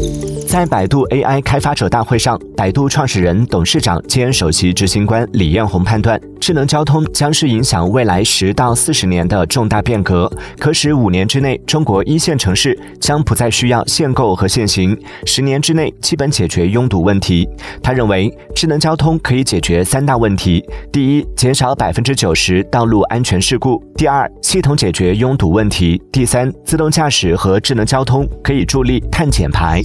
Thank you. 在百度 AI 开发者大会上，百度创始人、董事长兼首席执行官李彦宏判断，智能交通将是影响未来十到四十年的重大变革，可使五年之内中国一线城市将不再需要限购和限行，十年之内基本解决拥堵问题。他认为，智能交通可以解决三大问题：第一，减少百分之九十道路安全事故；第二，系统解决拥堵问题；第三，自动驾驶和智能交通可以助力碳减排。